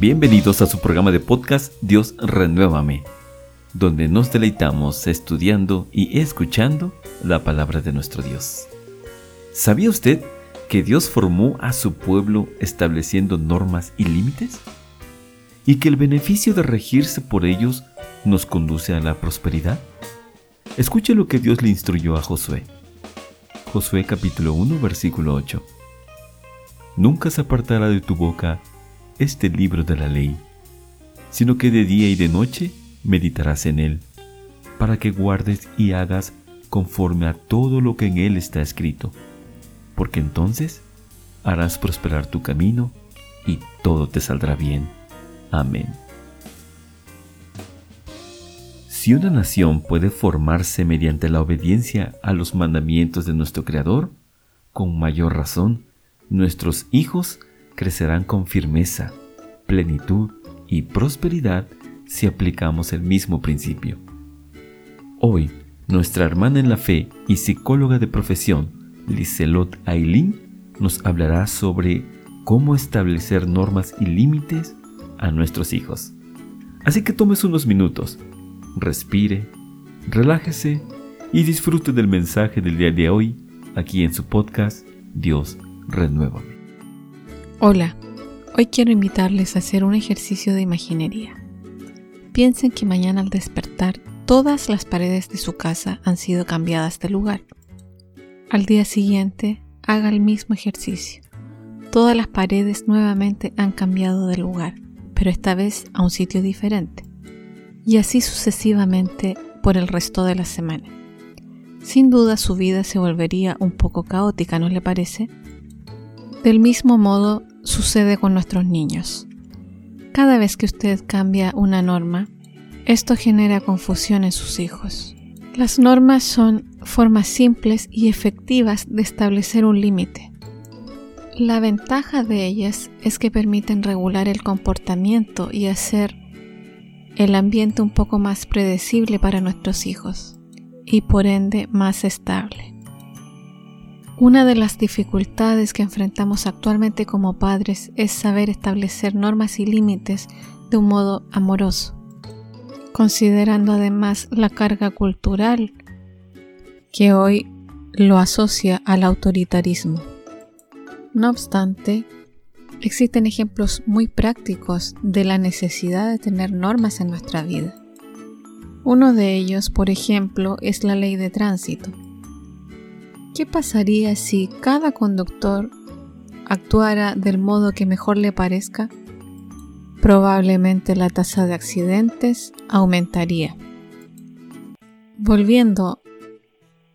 Bienvenidos a su programa de podcast Dios Renuévame, donde nos deleitamos estudiando y escuchando la palabra de nuestro Dios. ¿Sabía usted que Dios formó a su pueblo estableciendo normas y límites? ¿Y que el beneficio de regirse por ellos nos conduce a la prosperidad? Escuche lo que Dios le instruyó a Josué. Josué capítulo 1 versículo 8. Nunca se apartará de tu boca este libro de la ley, sino que de día y de noche meditarás en él, para que guardes y hagas conforme a todo lo que en él está escrito, porque entonces harás prosperar tu camino y todo te saldrá bien. Amén. Si una nación puede formarse mediante la obediencia a los mandamientos de nuestro Creador, con mayor razón, nuestros hijos crecerán con firmeza, plenitud y prosperidad si aplicamos el mismo principio. Hoy, nuestra hermana en la fe y psicóloga de profesión, Liselot Ailín, nos hablará sobre cómo establecer normas y límites a nuestros hijos. Así que tomes unos minutos, respire, relájese y disfrute del mensaje del día de hoy aquí en su podcast Dios Renuévame. Hola, hoy quiero invitarles a hacer un ejercicio de imaginería. Piensen que mañana al despertar todas las paredes de su casa han sido cambiadas de lugar. Al día siguiente, haga el mismo ejercicio. Todas las paredes nuevamente han cambiado de lugar, pero esta vez a un sitio diferente. Y así sucesivamente por el resto de la semana. Sin duda su vida se volvería un poco caótica, ¿no le parece? Del mismo modo sucede con nuestros niños. Cada vez que usted cambia una norma, esto genera confusión en sus hijos. Las normas son formas simples y efectivas de establecer un límite. La ventaja de ellas es que permiten regular el comportamiento y hacer el ambiente un poco más predecible para nuestros hijos y por ende más estable. Una de las dificultades que enfrentamos actualmente como padres es saber establecer normas y límites de un modo amoroso, considerando además la carga cultural que hoy lo asocia al autoritarismo. No obstante, existen ejemplos muy prácticos de la necesidad de tener normas en nuestra vida. Uno de ellos, por ejemplo, es la ley de tránsito ¿Qué pasaría si cada conductor actuara del modo que mejor le parezca? Probablemente la tasa de accidentes aumentaría. Volviendo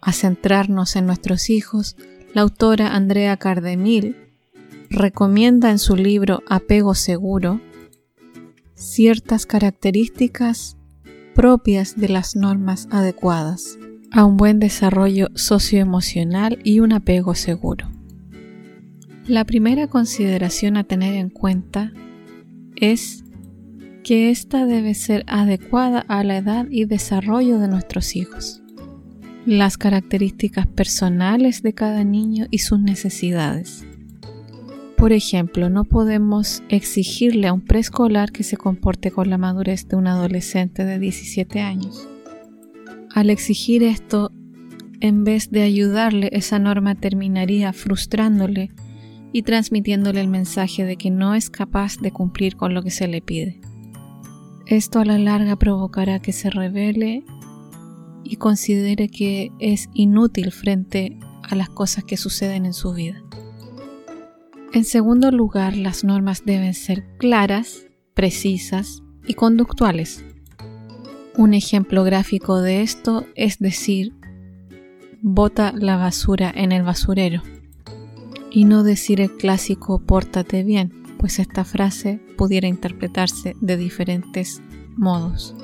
a centrarnos en nuestros hijos, la autora Andrea Cardemil recomienda en su libro Apego Seguro ciertas características propias de las normas adecuadas a un buen desarrollo socioemocional y un apego seguro. La primera consideración a tener en cuenta es que ésta debe ser adecuada a la edad y desarrollo de nuestros hijos, las características personales de cada niño y sus necesidades. Por ejemplo, no podemos exigirle a un preescolar que se comporte con la madurez de un adolescente de 17 años. Al exigir esto, en vez de ayudarle, esa norma terminaría frustrándole y transmitiéndole el mensaje de que no es capaz de cumplir con lo que se le pide. Esto a la larga provocará que se revele y considere que es inútil frente a las cosas que suceden en su vida. En segundo lugar, las normas deben ser claras, precisas y conductuales. Un ejemplo gráfico de esto es decir, bota la basura en el basurero y no decir el clásico pórtate bien, pues esta frase pudiera interpretarse de diferentes modos.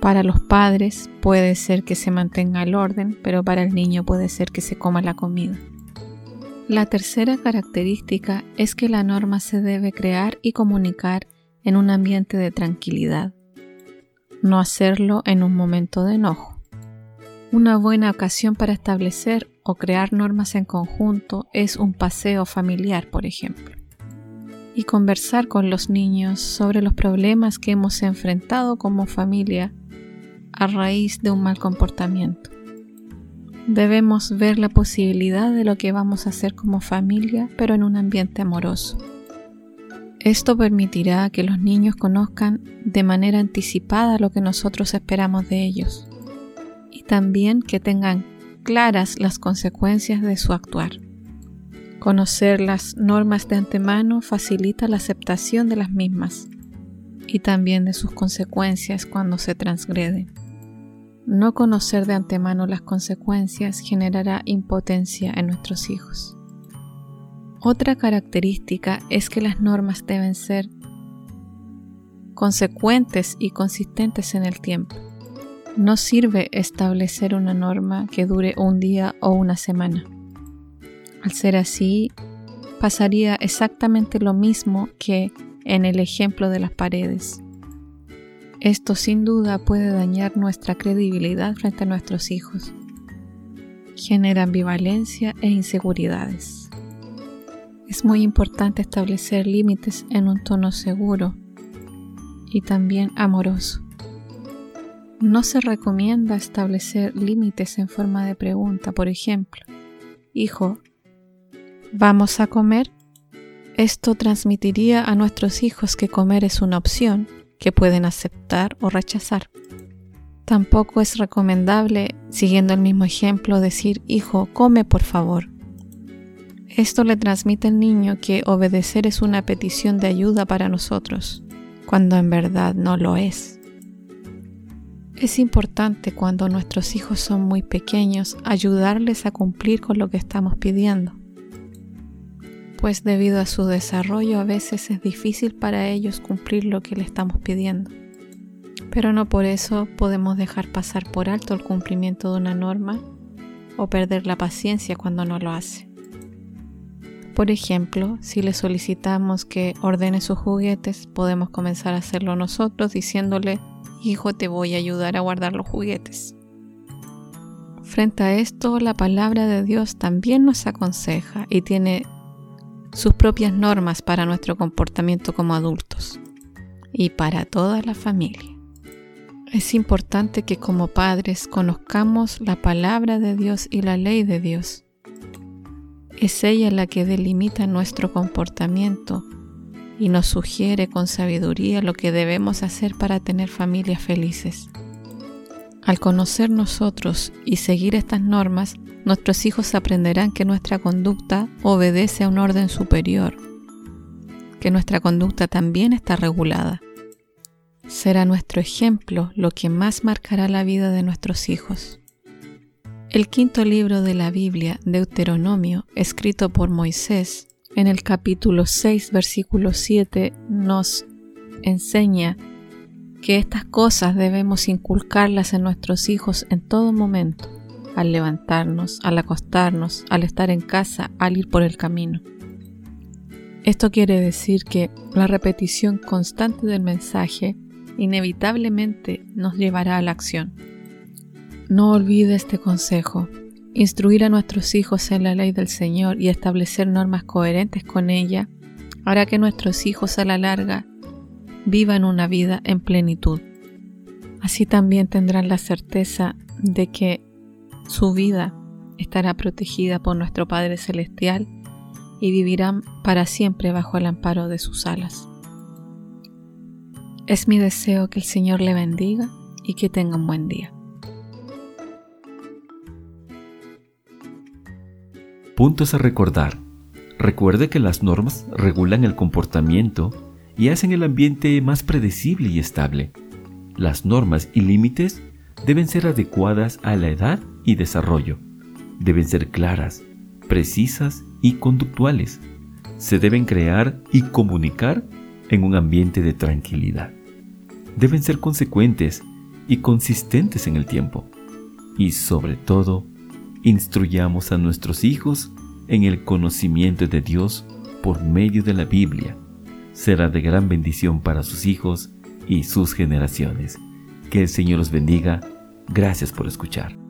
Para los padres puede ser que se mantenga el orden, pero para el niño puede ser que se coma la comida. La tercera característica es que la norma se debe crear y comunicar en un ambiente de tranquilidad no hacerlo en un momento de enojo. Una buena ocasión para establecer o crear normas en conjunto es un paseo familiar, por ejemplo. y conversar con los niños sobre los problemas que hemos enfrentado como familia a raíz de un mal comportamiento. Debemos ver la posibilidad de lo que vamos a hacer como familia, pero en un ambiente amoroso. Esto permitirá que los niños conozcan de manera anticipada lo que nosotros esperamos de ellos y también que tengan claras las consecuencias de su actuar. Conocer las normas de antemano facilita la aceptación de las mismas y también de sus consecuencias cuando se transgreden. No conocer de antemano las consecuencias generará impotencia en nuestros hijos. Otra característica es que las normas deben ser consecuentes y consistentes en el tiempo. No sirve establecer una norma que dure un día o una semana. Al ser así, pasaría exactamente lo mismo que en el ejemplo de las paredes. Esto sin duda puede dañar nuestra credibilidad frente a nuestros hijos. Genera ambivalencia e inseguridades. Es muy importante establecer límites en un tono seguro y también amoroso. No se recomienda establecer límites en forma de pregunta, por ejemplo, Hijo, ¿vamos a comer? Esto transmitiría a nuestros hijos que comer es una opción que pueden aceptar o rechazar. Tampoco es recomendable, siguiendo el mismo ejemplo, decir, hijo, come por favor. Esto le transmite al niño que obedecer es una petición de ayuda para nosotros, cuando en verdad no lo es. Es importante cuando nuestros hijos son muy pequeños ayudarles a cumplir con lo que estamos pidiendo pues debido a su desarrollo a veces es difícil para ellos cumplir lo que le estamos pidiendo. Pero no por eso podemos dejar pasar por alto el cumplimiento de una norma o perder la paciencia cuando no lo hace. Por ejemplo, si le solicitamos que ordene sus juguetes, podemos comenzar a hacerlo nosotros diciéndole, hijo, te voy a ayudar a guardar los juguetes. Frente a esto, la palabra de Dios también nos aconseja y tiene sus propias normas para nuestro comportamiento como adultos y para toda la familia. Es importante que como padres conozcamos la palabra de Dios y la ley de Dios. Es ella la que delimita nuestro comportamiento y nos sugiere con sabiduría lo que debemos hacer para tener familias felices. Al conocer nosotros y seguir estas normas, nuestros hijos aprenderán que nuestra conducta obedece a un orden superior, que nuestra conducta también está regulada. Será nuestro ejemplo lo que más marcará la vida de nuestros hijos. El quinto libro de la Biblia, Deuteronomio, escrito por Moisés, en el capítulo 6, versículo 7, nos enseña que estas cosas debemos inculcarlas en nuestros hijos en todo momento al levantarnos, al acostarnos, al estar en casa, al ir por el camino. Esto quiere decir que la repetición constante del mensaje inevitablemente nos llevará a la acción. No olvide este consejo. Instruir a nuestros hijos en la ley del Señor y establecer normas coherentes con ella hará que nuestros hijos a la larga vivan una vida en plenitud. Así también tendrán la certeza de que su vida estará protegida por nuestro Padre Celestial y vivirán para siempre bajo el amparo de sus alas. Es mi deseo que el Señor le bendiga y que tenga un buen día. Puntos a recordar. Recuerde que las normas regulan el comportamiento y hacen el ambiente más predecible y estable. Las normas y límites deben ser adecuadas a la edad y desarrollo. Deben ser claras, precisas y conductuales. Se deben crear y comunicar en un ambiente de tranquilidad. Deben ser consecuentes y consistentes en el tiempo. Y sobre todo, instruyamos a nuestros hijos en el conocimiento de Dios por medio de la Biblia. Será de gran bendición para sus hijos y sus generaciones. Que el Señor los bendiga. Gracias por escuchar.